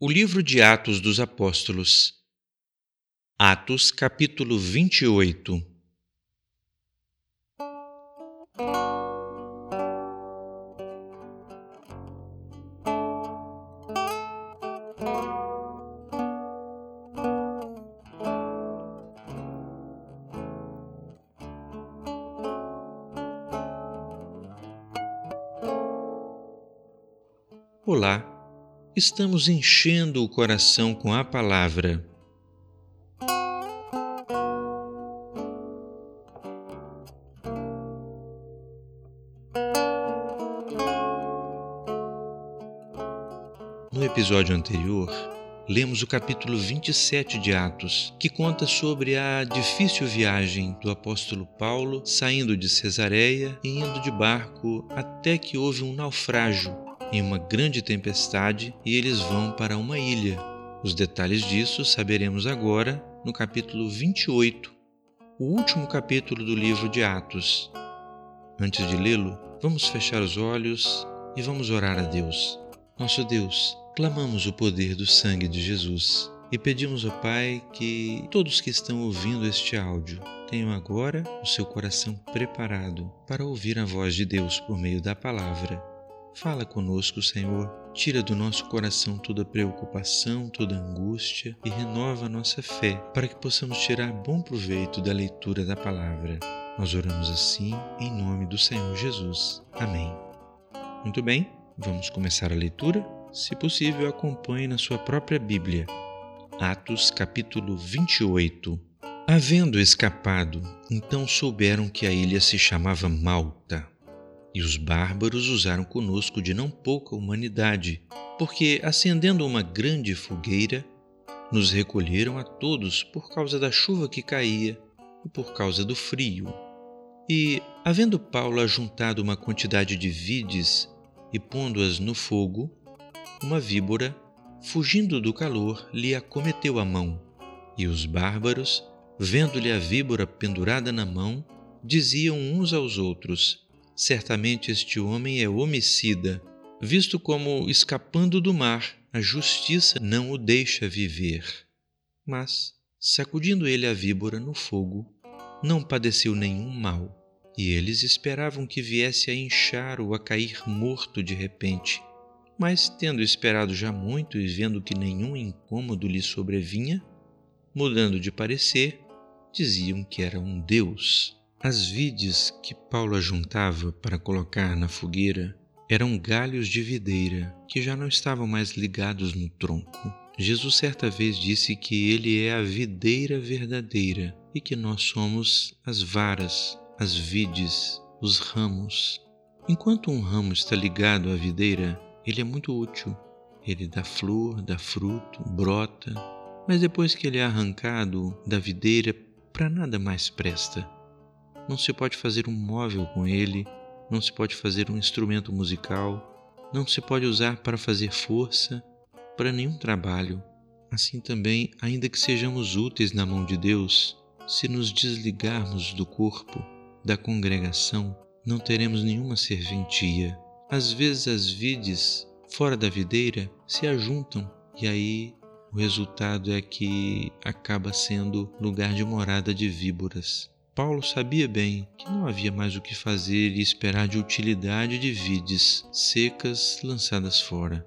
O livro de Atos dos Apóstolos. Atos, capítulo 28. Olá, estamos enchendo o coração com a palavra. No episódio anterior, lemos o capítulo 27 de Atos, que conta sobre a difícil viagem do apóstolo Paulo saindo de Cesareia e indo de barco até que houve um naufrágio em uma grande tempestade e eles vão para uma ilha. Os detalhes disso saberemos agora no capítulo 28, o último capítulo do livro de Atos. Antes de lê-lo, vamos fechar os olhos e vamos orar a Deus. Nosso Deus, clamamos o poder do sangue de Jesus e pedimos ao Pai que todos que estão ouvindo este áudio tenham agora o seu coração preparado para ouvir a voz de Deus por meio da palavra Fala conosco, Senhor. Tira do nosso coração toda preocupação, toda angústia e renova a nossa fé para que possamos tirar bom proveito da leitura da palavra. Nós oramos assim em nome do Senhor Jesus. Amém. Muito bem, vamos começar a leitura? Se possível, acompanhe na sua própria Bíblia. Atos capítulo 28. Havendo escapado, então souberam que a ilha se chamava Malta e os bárbaros usaram conosco de não pouca humanidade, porque, acendendo uma grande fogueira, nos recolheram a todos por causa da chuva que caía e por causa do frio. E, havendo Paulo ajuntado uma quantidade de vides e pondo-as no fogo, uma víbora, fugindo do calor, lhe acometeu a mão. E os bárbaros, vendo-lhe a víbora pendurada na mão, diziam uns aos outros: Certamente este homem é homicida, visto como, escapando do mar, a justiça não o deixa viver. Mas, sacudindo ele a víbora no fogo, não padeceu nenhum mal, e eles esperavam que viesse a inchar ou a cair morto de repente. Mas, tendo esperado já muito e vendo que nenhum incômodo lhe sobrevinha, mudando de parecer, diziam que era um Deus. As vides que Paulo ajuntava para colocar na fogueira eram galhos de videira que já não estavam mais ligados no tronco. Jesus certa vez disse que ele é a videira verdadeira e que nós somos as varas, as vides, os ramos. Enquanto um ramo está ligado à videira, ele é muito útil. Ele dá flor, dá fruto, brota, mas depois que ele é arrancado da videira, para nada mais presta não se pode fazer um móvel com ele, não se pode fazer um instrumento musical, não se pode usar para fazer força, para nenhum trabalho. Assim também, ainda que sejamos úteis na mão de Deus, se nos desligarmos do corpo, da congregação, não teremos nenhuma serventia. Às vezes as vides fora da videira se ajuntam e aí o resultado é que acaba sendo lugar de morada de víboras. Paulo sabia bem que não havia mais o que fazer e esperar de utilidade de vides secas lançadas fora,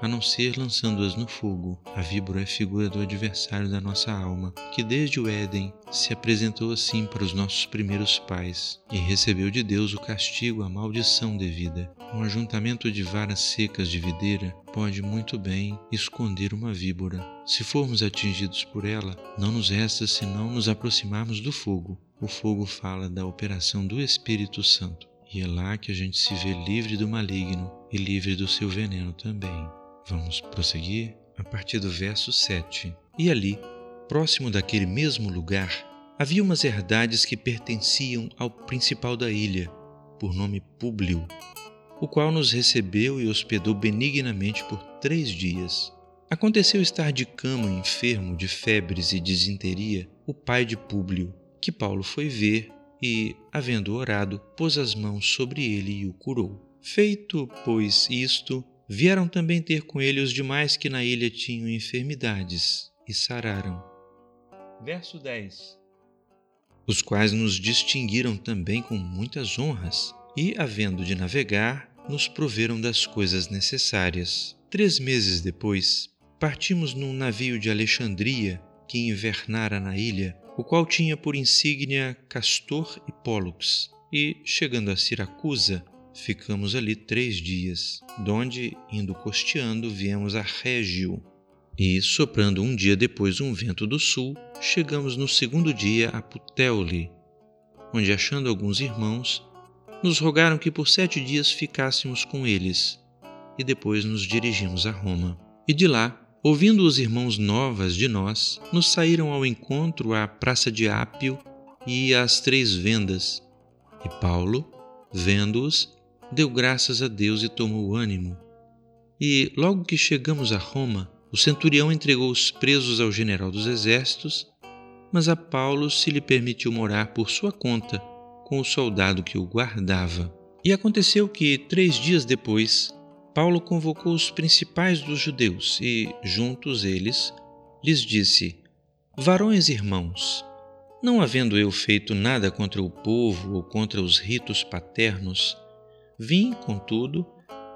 a não ser lançando-as no fogo. A víbora é figura do adversário da nossa alma, que desde o Éden se apresentou assim para os nossos primeiros pais e recebeu de Deus o castigo, a maldição devida. Um ajuntamento de varas secas de videira pode muito bem esconder uma víbora. Se formos atingidos por ela, não nos resta senão nos aproximarmos do fogo o fogo fala da operação do Espírito Santo. E é lá que a gente se vê livre do maligno e livre do seu veneno também. Vamos prosseguir a partir do verso 7. E ali, próximo daquele mesmo lugar, havia umas herdades que pertenciam ao principal da ilha, por nome Públio, o qual nos recebeu e hospedou benignamente por três dias. Aconteceu estar de cama enfermo de febres e disenteria o pai de Públio, que Paulo foi ver e, havendo orado, pôs as mãos sobre ele e o curou. Feito, pois, isto, Vieram também ter com ele os demais que na ilha tinham enfermidades e sararam. Verso 10 Os quais nos distinguiram também com muitas honras e, havendo de navegar, nos proveram das coisas necessárias. Três meses depois, partimos num navio de Alexandria que invernara na ilha, o qual tinha por insígnia Castor e Pólux, e, chegando a Siracusa, ficamos ali três dias, donde, indo costeando, viemos a Régio. E, soprando um dia depois um vento do sul, chegamos no segundo dia a Puteoli, onde, achando alguns irmãos, nos rogaram que por sete dias ficássemos com eles, e depois nos dirigimos a Roma. E de lá, ouvindo os irmãos novas de nós, nos saíram ao encontro à praça de Ápio e às Três Vendas. E Paulo, vendo-os, deu graças a Deus e tomou ânimo. E, logo que chegamos a Roma, o centurião entregou os presos ao general dos exércitos, mas a Paulo se lhe permitiu morar por sua conta com o soldado que o guardava. E aconteceu que, três dias depois, Paulo convocou os principais dos judeus e, juntos eles, lhes disse: Varões irmãos, não havendo eu feito nada contra o povo ou contra os ritos paternos, Vim, contudo,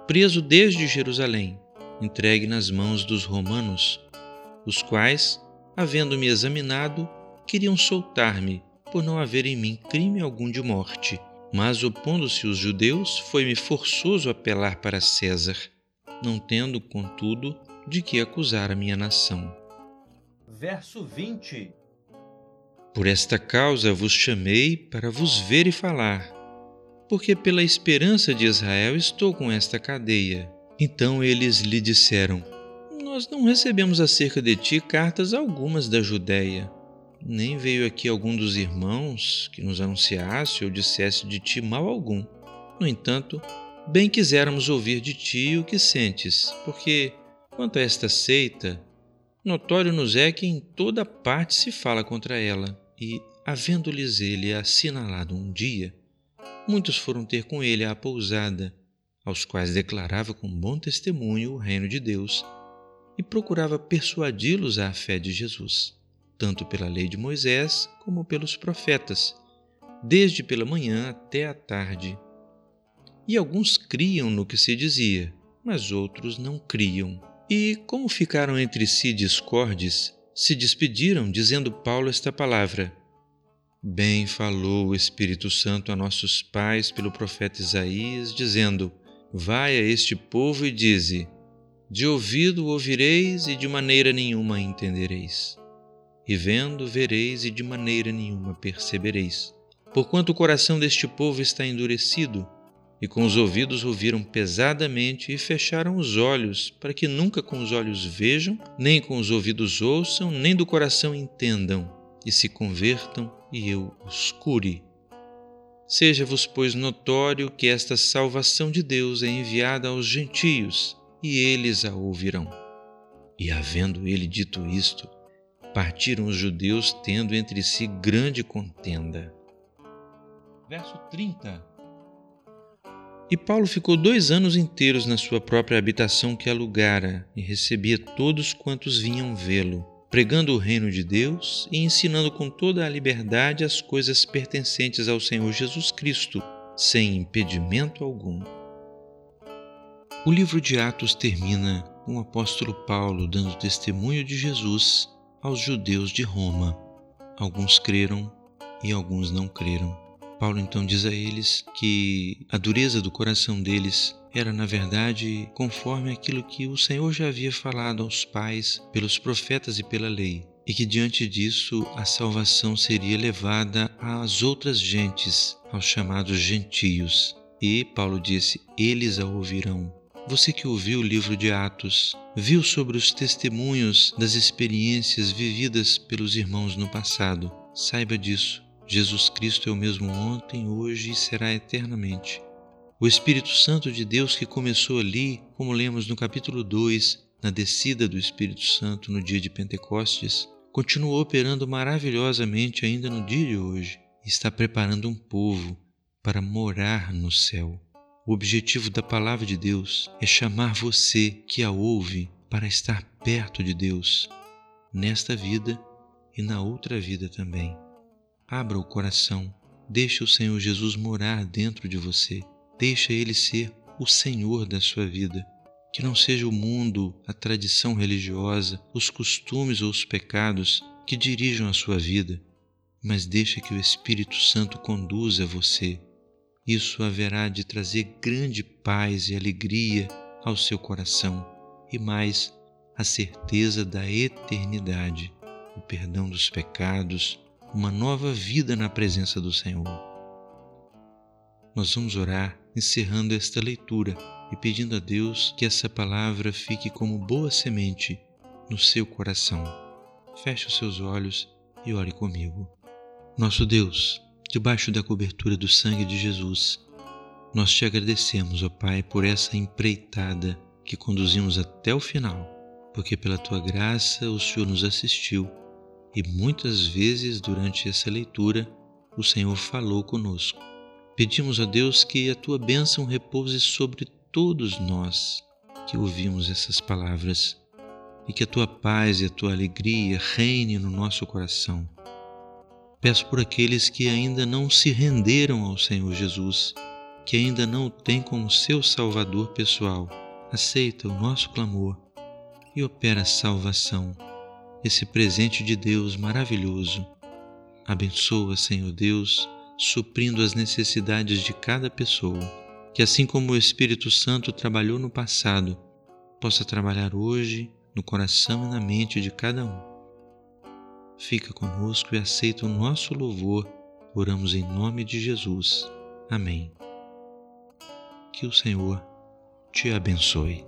preso desde Jerusalém, entregue nas mãos dos romanos, os quais, havendo-me examinado, queriam soltar-me por não haver em mim crime algum de morte. Mas, opondo-se os judeus, foi-me forçoso apelar para César, não tendo, contudo, de que acusar a minha nação. Verso 20 Por esta causa vos chamei para vos ver e falar porque pela esperança de Israel estou com esta cadeia. Então eles lhe disseram: Nós não recebemos acerca de ti cartas algumas da Judéia, nem veio aqui algum dos irmãos que nos anunciasse ou dissesse de ti mal algum. No entanto, bem quiséramos ouvir de ti o que sentes, porque, quanto a esta seita, notório nos é que em toda parte se fala contra ela, e, havendo-lhes ele assinalado um dia, muitos foram ter com ele à pousada, aos quais declarava com bom testemunho o reino de Deus e procurava persuadi-los à fé de Jesus, tanto pela lei de Moisés como pelos profetas, desde pela manhã até a tarde. E alguns criam no que se dizia, mas outros não criam. E, como ficaram entre si discordes, se despediram, dizendo Paulo esta palavra: Bem falou o Espírito Santo a nossos pais pelo profeta Isaías, dizendo: Vai a este povo e dize: De ouvido ouvireis e de maneira nenhuma entendereis. E vendo, vereis e de maneira nenhuma percebereis. Porquanto o coração deste povo está endurecido, e com os ouvidos ouviram pesadamente e fecharam os olhos, para que nunca com os olhos vejam, nem com os ouvidos ouçam, nem do coração entendam e se convertam e eu os cure. Seja-vos, pois, notório que esta salvação de Deus é enviada aos gentios, e eles a ouvirão. E havendo ele dito isto, partiram os judeus tendo entre si grande contenda. Verso 30 E Paulo ficou dois anos inteiros na sua própria habitação que alugara, e recebia todos quantos vinham vê-lo pregando o reino de Deus e ensinando com toda a liberdade as coisas pertencentes ao Senhor Jesus Cristo, sem impedimento algum. O livro de Atos termina com o apóstolo Paulo dando testemunho de Jesus aos judeus de Roma. Alguns creram e alguns não creram. Paulo então diz a eles que a dureza do coração deles era, na verdade, conforme aquilo que o Senhor já havia falado aos pais pelos profetas e pela lei, e que diante disso a salvação seria levada às outras gentes, aos chamados gentios. E Paulo disse: Eles a ouvirão. Você que ouviu o livro de Atos, viu sobre os testemunhos das experiências vividas pelos irmãos no passado. Saiba disso. Jesus Cristo é o mesmo ontem, hoje e será eternamente. O Espírito Santo de Deus que começou ali, como lemos no capítulo 2, na descida do Espírito Santo no dia de Pentecostes, continuou operando maravilhosamente ainda no dia de hoje e está preparando um povo para morar no céu. O objetivo da palavra de Deus é chamar você que a ouve para estar perto de Deus, nesta vida e na outra vida também. Abra o coração, deixe o Senhor Jesus morar dentro de você, deixe Ele ser o Senhor da sua vida. Que não seja o mundo, a tradição religiosa, os costumes ou os pecados que dirijam a sua vida, mas deixe que o Espírito Santo conduza você. Isso haverá de trazer grande paz e alegria ao seu coração e mais a certeza da eternidade, o perdão dos pecados, uma nova vida na presença do Senhor. Nós vamos orar encerrando esta leitura e pedindo a Deus que essa palavra fique como boa semente no seu coração. Feche os seus olhos e ore comigo. Nosso Deus, debaixo da cobertura do sangue de Jesus, nós te agradecemos, ó Pai, por essa empreitada que conduzimos até o final, porque pela tua graça o Senhor nos assistiu e muitas vezes durante essa leitura o Senhor falou conosco. Pedimos a Deus que a tua bênção repouse sobre todos nós que ouvimos essas palavras e que a tua paz e a tua alegria reine no nosso coração. Peço por aqueles que ainda não se renderam ao Senhor Jesus, que ainda não o têm como seu Salvador pessoal. Aceita o nosso clamor e opera a salvação, esse presente de Deus maravilhoso. Abençoa, Senhor Deus, suprindo as necessidades de cada pessoa, que assim como o Espírito Santo trabalhou no passado, possa trabalhar hoje no coração e na mente de cada um. Fica conosco e aceita o nosso louvor. Oramos em nome de Jesus. Amém. Que o Senhor te abençoe.